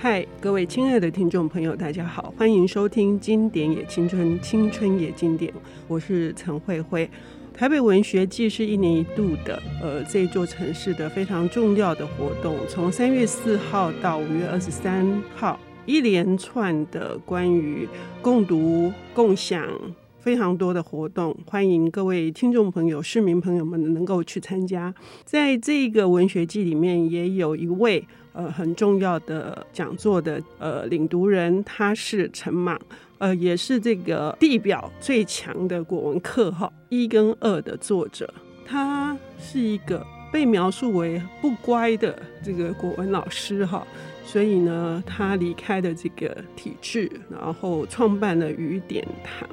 嗨，各位亲爱的听众朋友，大家好，欢迎收听《经典也青春，青春也经典》，我是陈慧慧。台北文学季是一年一度的，呃，这座城市的非常重要的活动，从三月四号到五月二十三号，一连串的关于共读、共享。非常多的活动，欢迎各位听众朋友、市民朋友们能够去参加。在这个文学季里面，也有一位呃很重要的讲座的呃领读人，他是陈莽，呃，也是这个地表最强的国文课号一跟二的作者。他是一个被描述为不乖的这个国文老师哈，所以呢，他离开了这个体制，然后创办了雨点堂。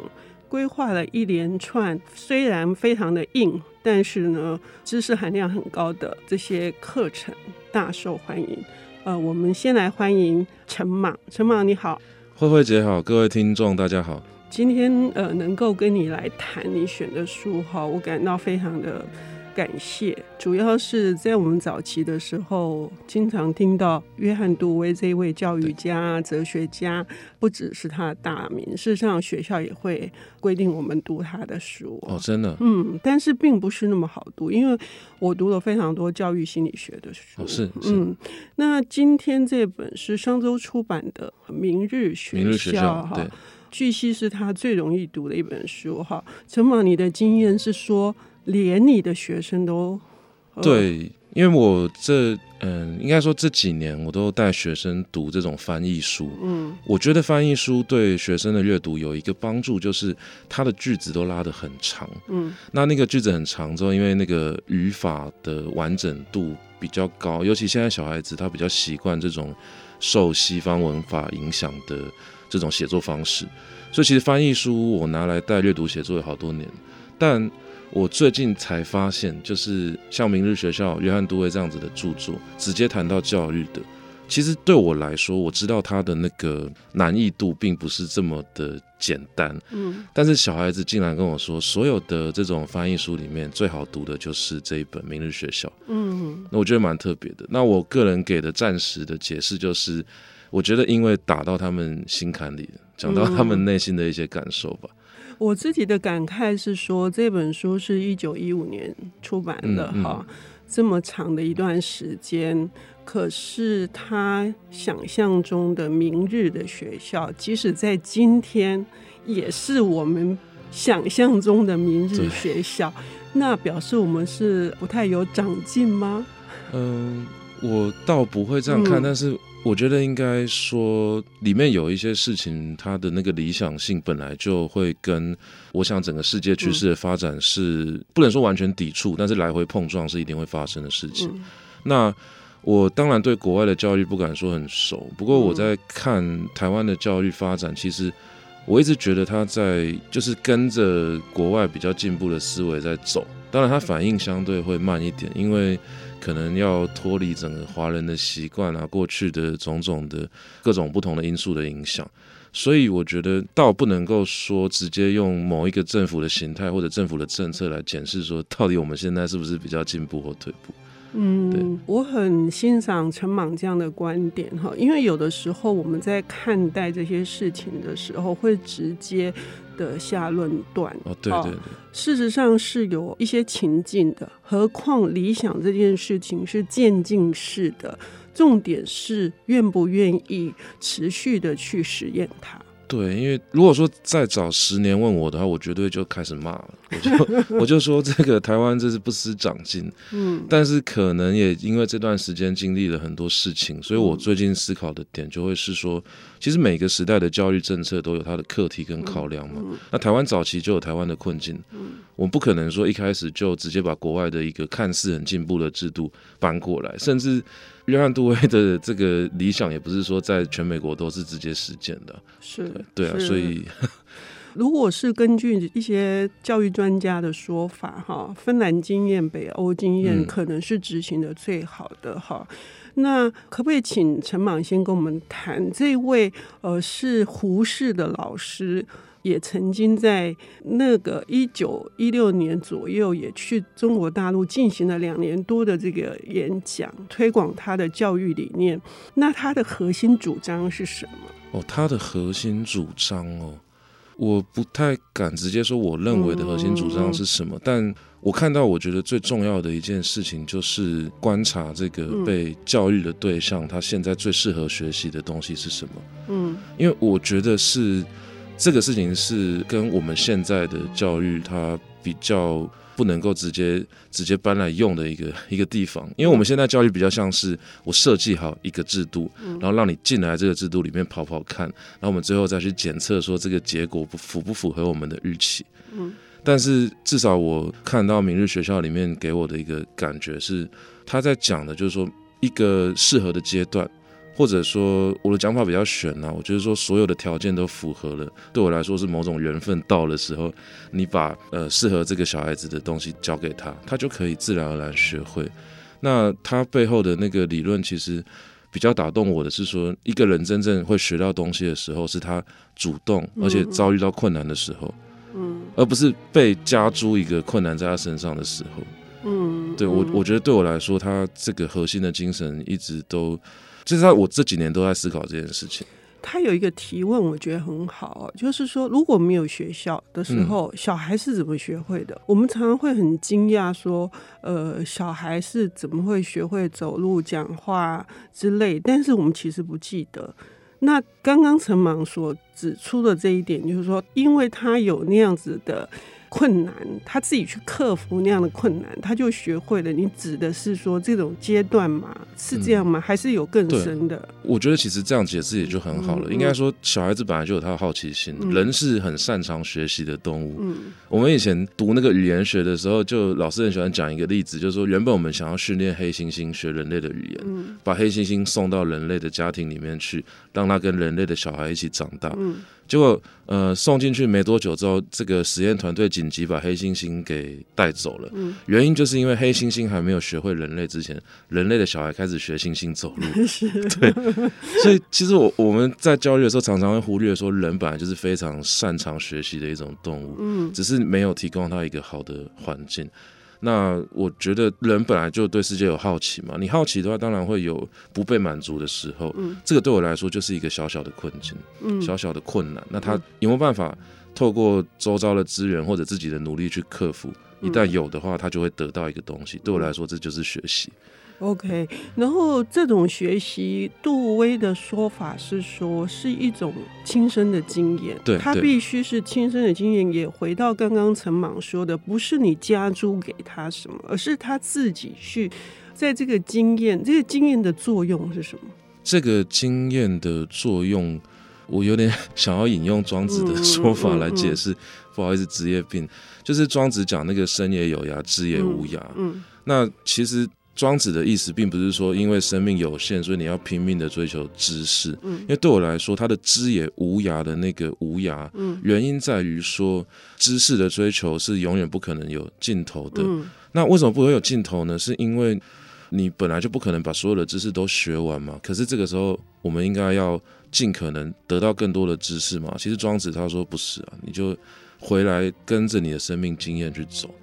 规划了一连串虽然非常的硬，但是呢，知识含量很高的这些课程，大受欢迎。呃，我们先来欢迎陈莽，陈莽你好，慧慧姐好，各位听众大家好。今天呃，能够跟你来谈你选的书哈，我感到非常的。感谢，主要是在我们早期的时候，经常听到约翰·杜威这一位教育家、哲学家，不只是他的大名，事实上学校也会规定我们读他的书。哦，真的，嗯，但是并不是那么好读，因为我读了非常多教育心理学的书。哦，是，是，嗯，那今天这本是商周出版的《明日学校》，明日学校，哈，据悉是他最容易读的一本书。哈，陈莽，你的经验是说？连你的学生都对，因为我这嗯，应该说这几年我都带学生读这种翻译书。嗯，我觉得翻译书对学生的阅读有一个帮助，就是它的句子都拉得很长。嗯，那那个句子很长之后，因为那个语法的完整度比较高，尤其现在小孩子他比较习惯这种受西方文法影响的这种写作方式，所以其实翻译书我拿来带阅读写作有好多年，但。我最近才发现，就是像《明日学校》、约翰·杜威这样子的著作，直接谈到教育的，其实对我来说，我知道他的那个难易度并不是这么的简单。嗯，但是小孩子竟然跟我说，所有的这种翻译书里面最好读的就是这一本《明日学校》。嗯，那我觉得蛮特别的。那我个人给的暂时的解释就是，我觉得因为打到他们心坎里，讲到他们内心的一些感受吧。我自己的感慨是说，这本书是一九一五年出版的哈、这么长的一段时间，可是他想象中的明日的学校，即使在今天，也是我们想象中的明日学校。那表示我们是不太有长进吗？嗯，我倒不会这样看，嗯、但是。我觉得应该说，里面有一些事情，它的那个理想性本来就会跟我想整个世界趋势的发展是不能说完全抵触，但是来回碰撞是一定会发生的事情。那我当然对国外的教育不敢说很熟，不过我在看台湾的教育发展，其实我一直觉得它在就是跟着国外比较进步的思维在走。当然，它反应相对会慢一点，因为。可能要脱离整个华人的习惯啊，过去的种种的各种不同的因素的影响，所以我觉得倒不能够说直接用某一个政府的形态或者政府的政策来检视说，到底我们现在是不是比较进步或退步。嗯，我很欣赏陈莽这样的观点哈，因为有的时候我们在看待这些事情的时候，会直接的下论断。哦，对对对，事实上是有一些情境的，何况理想这件事情是渐进式的，重点是愿不愿意持续的去实验它。对，因为如果说再早十年问我的话，我绝对就开始骂了。我就 我就说这个台湾这是不思长进。嗯，但是可能也因为这段时间经历了很多事情，所以我最近思考的点就会是说，其实每个时代的教育政策都有它的课题跟考量嘛。那台湾早期就有台湾的困境，我们不可能说一开始就直接把国外的一个看似很进步的制度搬过来，甚至。约翰·杜威的这个理想也不是说在全美国都是直接实践的，是，对啊，所以 如果是根据一些教育专家的说法，哈，芬兰经验、北欧经验可能是执行的最好的，哈、嗯。那可不可以请陈莽先跟我们谈这位呃是胡适的老师？也曾经在那个一九一六年左右，也去中国大陆进行了两年多的这个演讲，推广他的教育理念。那他的核心主张是什么？哦，他的核心主张哦，我不太敢直接说我认为的核心主张是什么，嗯、但我看到我觉得最重要的一件事情就是观察这个被教育的对象，他现在最适合学习的东西是什么。嗯，因为我觉得是。这个事情是跟我们现在的教育，它比较不能够直接直接搬来用的一个一个地方，因为我们现在教育比较像是我设计好一个制度，然后让你进来这个制度里面跑跑看，然后我们最后再去检测说这个结果不符不符合我们的预期。嗯，但是至少我看到明日学校里面给我的一个感觉是，他在讲的就是说一个适合的阶段。或者说我的讲法比较玄呐、啊，我觉得说所有的条件都符合了，对我来说是某种缘分到的时候，你把呃适合这个小孩子的东西交给他，他就可以自然而然学会。那他背后的那个理论其实比较打动我的是说，一个人真正会学到东西的时候，是他主动而且遭遇到困难的时候，嗯，而不是被加诸一个困难在他身上的时候，嗯，对我我觉得对我来说，他这个核心的精神一直都。就是在我这几年都在思考这件事情。他有一个提问，我觉得很好，就是说，如果没有学校的时候，嗯、小孩是怎么学会的？我们常常会很惊讶，说，呃，小孩是怎么会学会走路、讲话之类？但是我们其实不记得。那刚刚陈芒所指出的这一点，就是说，因为他有那样子的。困难，他自己去克服那样的困难，他就学会了。你指的是说这种阶段吗？是这样吗？嗯、还是有更深的？我觉得其实这样解释也就很好了。嗯、应该说，小孩子本来就有他的好奇心，嗯、人是很擅长学习的动物。嗯、我们以前读那个语言学的时候，就老师很喜欢讲一个例子，就是说，原本我们想要训练黑猩猩学人类的语言，嗯、把黑猩猩送到人类的家庭里面去，让他跟人类的小孩一起长大。嗯结果，呃，送进去没多久之后，这个实验团队紧急把黑猩猩给带走了。嗯，原因就是因为黑猩猩还没有学会人类之前，人类的小孩开始学猩猩走路。对。所以，其实我我们在教育的时候，常常会忽略说，人本来就是非常擅长学习的一种动物。嗯，只是没有提供他一个好的环境。那我觉得人本来就对世界有好奇嘛，你好奇的话，当然会有不被满足的时候。嗯，这个对我来说就是一个小小的困境，嗯，小小的困难。那他有没有办法透过周遭的资源或者自己的努力去克服？一旦有的话，他就会得到一个东西。对我来说，这就是学习。OK，然后这种学习，杜威的说法是说是一种亲身的经验，对，他必须是亲身的经验。也回到刚刚陈莽说的，不是你加诸给他什么，而是他自己去在这个经验，这个经验的作用是什么？这个经验的作用，我有点 想要引用庄子的说法来解释，嗯嗯嗯、不好意思，职业病，就是庄子讲那个生也有涯，知也无涯。嗯，嗯那其实。庄子的意思并不是说，因为生命有限，所以你要拼命的追求知识。嗯，因为对我来说，他的知也无涯的那个无涯，嗯，原因在于说，知识的追求是永远不可能有尽头的。嗯，那为什么不会有尽头呢？是因为你本来就不可能把所有的知识都学完嘛。可是这个时候，我们应该要尽可能得到更多的知识嘛。其实庄子他说不是啊，你就回来跟着你的生命经验去走。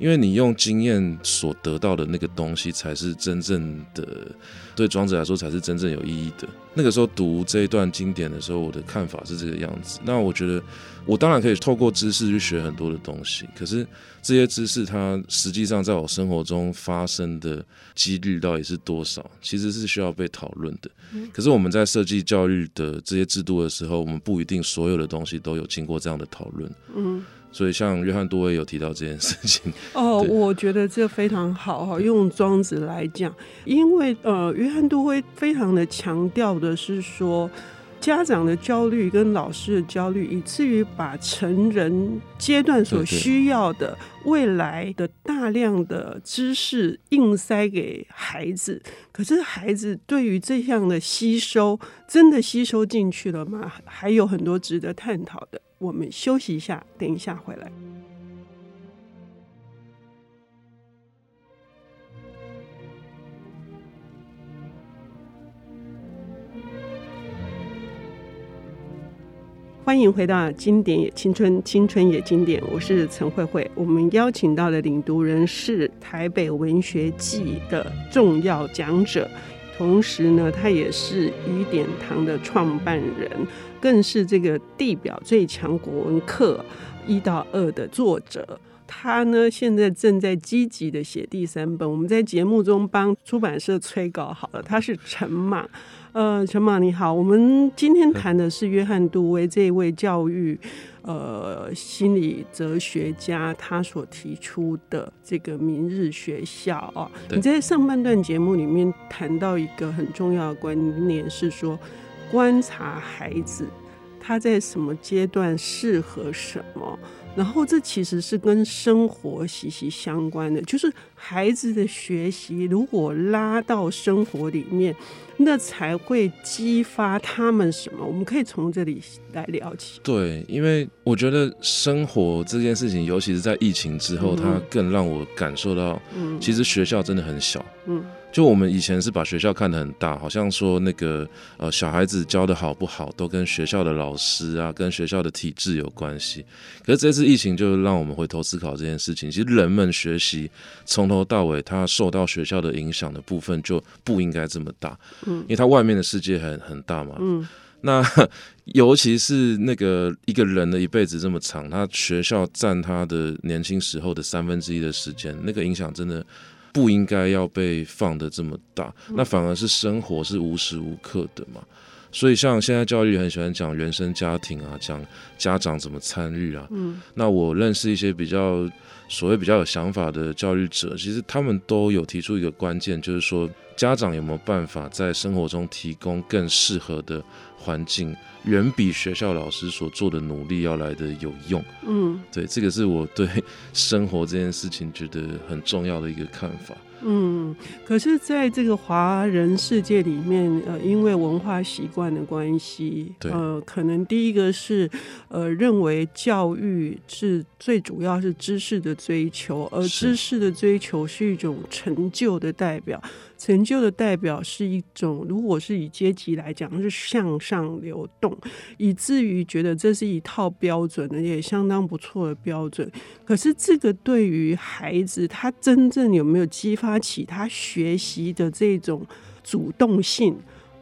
因为你用经验所得到的那个东西，才是真正的，对庄子来说才是真正有意义的。那个时候读这一段经典的时候，我的看法是这个样子。那我觉得，我当然可以透过知识去学很多的东西，可是这些知识它实际上在我生活中发生的几率到底是多少，其实是需要被讨论的。可是我们在设计教育的这些制度的时候，我们不一定所有的东西都有经过这样的讨论。嗯。所以，像约翰多威有提到这件事情 哦，我觉得这非常好哈。用庄子来讲，因为呃，约翰多威非常的强调的是说，家长的焦虑跟老师的焦虑，以至于把成人阶段所需要的未来的大量的知识硬塞给孩子。可是，孩子对于这样的吸收，真的吸收进去了吗？还有很多值得探讨的。我们休息一下，等一下回来。欢迎回到经典也青春，青春也经典。我是陈慧慧。我们邀请到的领读人是台北文学季的重要讲者，同时呢，他也是雨点堂的创办人，更是这个地表最强国文课一到二的作者。他呢，现在正在积极的写第三本。我们在节目中帮出版社催稿好了。他是陈马。呃，陈马你好，我们今天谈的是约翰·杜威这一位教育呃心理哲学家，他所提出的这个明日学校啊。你在上半段节目里面谈到一个很重要的观念，是说观察孩子他在什么阶段适合什么。然后这其实是跟生活息息相关的，就是孩子的学习如果拉到生活里面，那才会激发他们什么？我们可以从这里来聊起。对，因为我觉得生活这件事情，尤其是在疫情之后，它更让我感受到，其实学校真的很小。嗯。就我们以前是把学校看得很大，好像说那个呃小孩子教的好不好，都跟学校的老师啊，跟学校的体制有关系。可是这次疫情就让我们回头思考这件事情，其实人们学习从头到尾，他受到学校的影响的部分就不应该这么大，嗯，因为他外面的世界很很大嘛，嗯，那 尤其是那个一个人的一辈子这么长，他学校占他的年轻时候的三分之一的时间，那个影响真的。不应该要被放得这么大，那反而是生活是无时无刻的嘛。所以像现在教育很喜欢讲原生家庭啊，讲家长怎么参与啊。嗯，那我认识一些比较所谓比较有想法的教育者，其实他们都有提出一个关键，就是说家长有没有办法在生活中提供更适合的环境。远比学校老师所做的努力要来的有用。嗯，对，这个是我对生活这件事情觉得很重要的一个看法。嗯，可是，在这个华人世界里面，呃，因为文化习惯的关系，呃，可能第一个是，呃，认为教育是最主要是知识的追求，而知识的追求是一种成就的代表。成就的代表是一种，如果是以阶级来讲，是向上流动，以至于觉得这是一套标准，而且相当不错的标准。可是这个对于孩子，他真正有没有激发起他学习的这种主动性，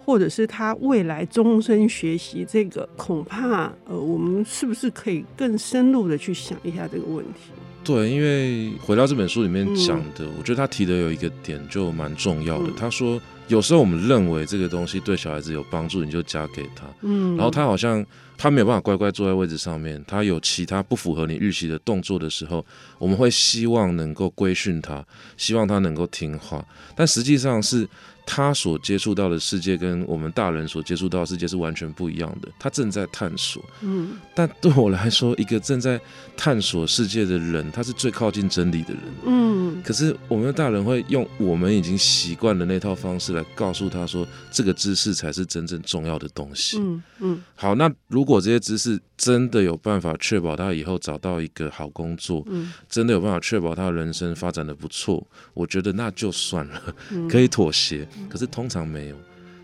或者是他未来终身学习，这个恐怕呃，我们是不是可以更深入的去想一下这个问题？对，因为回到这本书里面讲的，嗯、我觉得他提的有一个点就蛮重要的。嗯、他说，有时候我们认为这个东西对小孩子有帮助，你就加给他。嗯，然后他好像他没有办法乖乖坐在位置上面，他有其他不符合你预期的动作的时候，我们会希望能够规训他，希望他能够听话，但实际上是。他所接触到的世界跟我们大人所接触到的世界是完全不一样的。他正在探索，嗯，但对我来说，一个正在探索世界的人，他是最靠近真理的人，嗯。可是我们的大人会用我们已经习惯的那套方式来告诉他说，这个知识才是真正重要的东西，嗯嗯。好，那如果这些知识真的有办法确保他以后找到一个好工作，嗯，真的有办法确保他的人生发展的不错，我觉得那就算了，可以妥协。可是通常没有，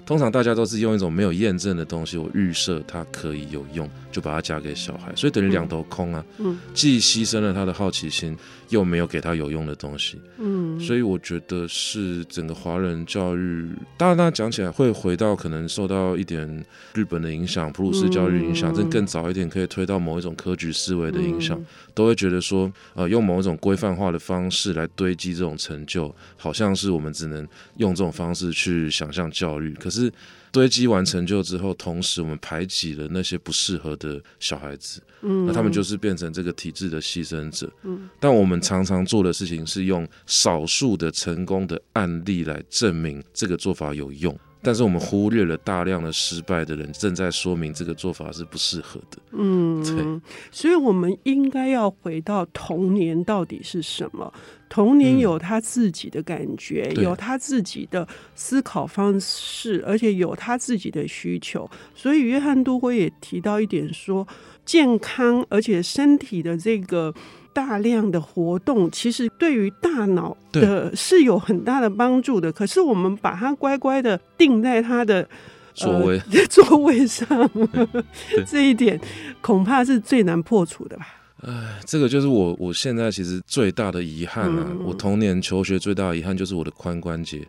通常大家都是用一种没有验证的东西，我预设它可以有用，就把它嫁给小孩，所以等于两头空啊，嗯，既牺牲了他的好奇心。又没有给他有用的东西，嗯，所以我觉得是整个华人教育，当然，讲起来会回到可能受到一点日本的影响，普鲁士教育影响，这、嗯、更早一点可以推到某一种科举思维的影响，嗯、都会觉得说，呃，用某一种规范化的方式来堆积这种成就，好像是我们只能用这种方式去想象教育，可是。堆积完成就之后，同时我们排挤了那些不适合的小孩子，嗯，那他们就是变成这个体制的牺牲者，嗯。但我们常常做的事情是用少数的成功的案例来证明这个做法有用，但是我们忽略了大量的失败的人，正在说明这个做法是不适合的，嗯，对。所以我们应该要回到童年到底是什么？童年有他自己的感觉，嗯、有他自己的思考方式，而且有他自己的需求。所以约翰·杜威也提到一点说，健康而且身体的这个大量的活动，其实对于大脑的是有很大的帮助的。可是我们把它乖乖的定在他的座位、呃、座位上，这一点恐怕是最难破除的吧。哎，这个就是我我现在其实最大的遗憾啊！嗯、我童年求学最大的遗憾就是我的髋关节，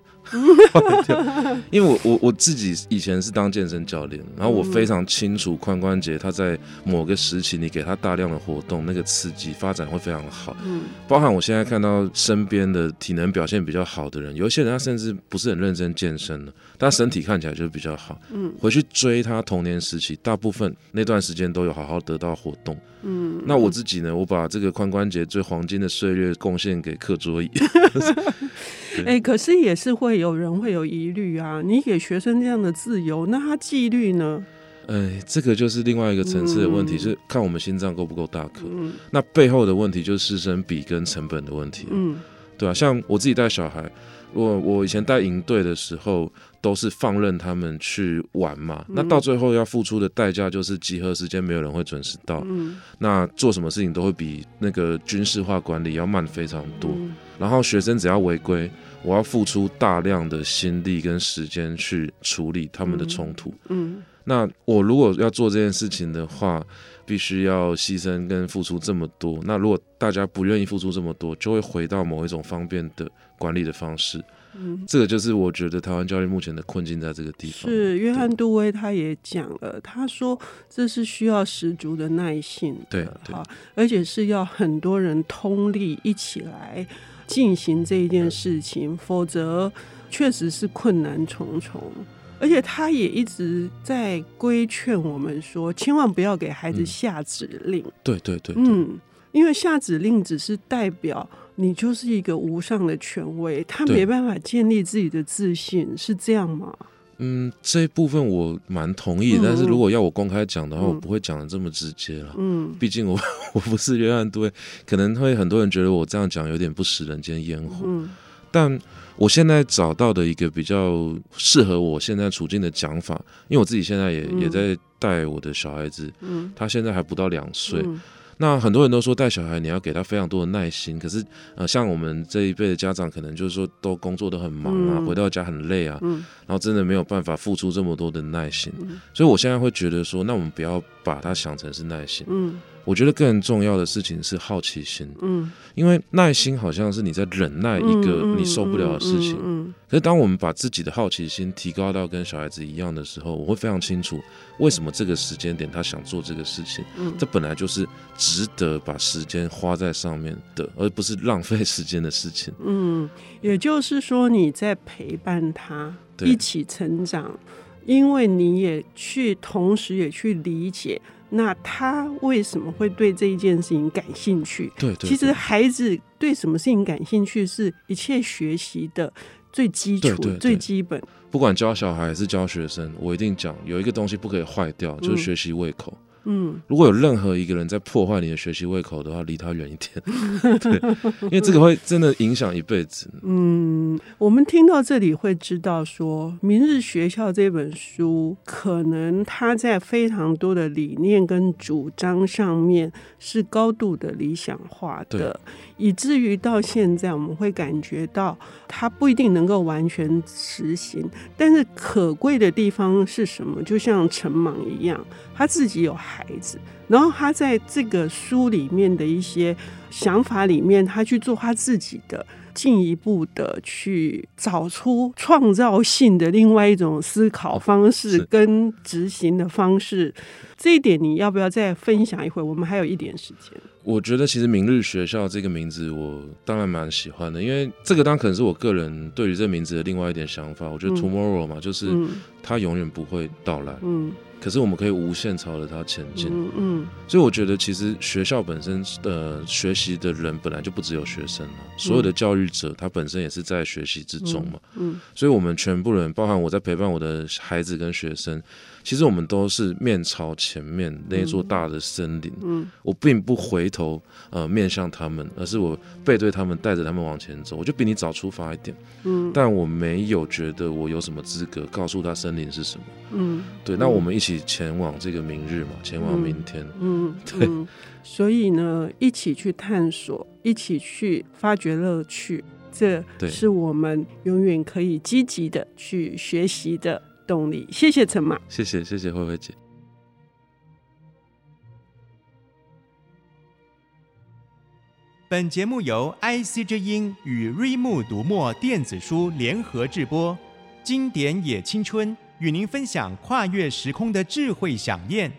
因为我我我自己以前是当健身教练，然后我非常清楚髋关节它在某个时期你给它大量的活动，那个刺激发展会非常好。嗯，包含我现在看到身边的体能表现比较好的人，有一些人他甚至不是很认真健身的，但身体看起来就比较好。嗯，回去追他童年时期，大部分那段时间都有好好得到活动。嗯，那我自己呢？我把这个髋关节最黄金的岁月贡献给课桌椅。哎、欸，可是也是会有人会有疑虑啊！你给学生这样的自由，那他纪律呢？哎、欸，这个就是另外一个层次的问题，嗯、是看我们心脏够不够大颗。嗯，那背后的问题就是师生比跟成本的问题。嗯，对啊，像我自己带小孩，我我以前带营队的时候。都是放任他们去玩嘛，那到最后要付出的代价就是集合时间没有人会准时到，嗯、那做什么事情都会比那个军事化管理要慢非常多。嗯、然后学生只要违规，我要付出大量的心力跟时间去处理他们的冲突。嗯，嗯那我如果要做这件事情的话，必须要牺牲跟付出这么多。那如果大家不愿意付出这么多，就会回到某一种方便的管理的方式。嗯，这个就是我觉得台湾教育目前的困境在这个地方。是约翰杜威他也讲了，他说这是需要十足的耐性的，对，对，而且是要很多人通力一起来进行这一件事情，嗯、否则确实是困难重重。而且他也一直在规劝我们说，千万不要给孩子下指令。嗯、对对对，对，嗯，因为下指令只是代表。你就是一个无上的权威，他没办法建立自己的自信，是这样吗？嗯，这一部分我蛮同意，嗯、但是如果要我公开讲的话，嗯、我不会讲的这么直接了。嗯，毕竟我 我不是约翰杜威，可能会很多人觉得我这样讲有点不食人间烟火。嗯，但我现在找到的一个比较适合我现在处境的讲法，因为我自己现在也、嗯、也在带我的小孩子，嗯，他现在还不到两岁。嗯那很多人都说带小孩你要给他非常多的耐心，可是呃，像我们这一辈的家长，可能就是说都工作都很忙啊，嗯、回到家很累啊，嗯、然后真的没有办法付出这么多的耐心，嗯、所以我现在会觉得说，那我们不要把它想成是耐心。嗯我觉得更重要的事情是好奇心，嗯，因为耐心好像是你在忍耐一个你受不了的事情，嗯，可是当我们把自己的好奇心提高到跟小孩子一样的时候，我会非常清楚为什么这个时间点他想做这个事情，嗯，这本来就是值得把时间花在上面的，而不是浪费时间的事情，嗯，也就是说你在陪伴他一起成长，因为你也去同时也去理解。那他为什么会对这一件事情感兴趣？对，对，对，其实孩子对什么事情感兴趣，是一切学习的最基础、最基本。不管教小孩还是教学生，我一定讲有一个东西不可以坏掉，就是学习胃口。嗯嗯，如果有任何一个人在破坏你的学习胃口的话，离他远一点。对，因为这个会真的影响一辈子。嗯，我们听到这里会知道说，《明日学校》这本书可能它在非常多的理念跟主张上面是高度的理想化的，对以至于到现在我们会感觉到它不一定能够完全实行。但是可贵的地方是什么？就像陈莽一样。他自己有孩子，然后他在这个书里面的一些想法里面，他去做他自己的进一步的去找出创造性的另外一种思考方式跟执行的方式。这一点你要不要再分享一会？我们还有一点时间。我觉得其实“明日学校”这个名字，我当然蛮喜欢的，因为这个当然可能是我个人对于这个名字的另外一点想法。我觉得 “tomorrow” 嘛，就是它永远不会到来。嗯。可是我们可以无限朝着它前进，嗯，嗯，所以我觉得其实学校本身的学习的人本来就不只有学生了，所有的教育者他本身也是在学习之中嘛，嗯，所以我们全部人，包含我在陪伴我的孩子跟学生。其实我们都是面朝前面那一座大的森林，嗯，嗯，我并不回头，呃，面向他们，而是我背对他们，带着他们往前走。我就比你早出发一点，嗯，但我没有觉得我有什么资格告诉他灵是什么？嗯，对。那我们一起前往这个明日嘛，前往明天。嗯，对。所以呢，一起去探索，一起去发掘乐趣，这是我们永远可以积极的去学习的动力。谢谢陈妈，谢谢谢谢慧慧姐。本节目由 IC 之音与瑞木读墨电子书联合制播，《经典也青春》。与您分享跨越时空的智慧想念。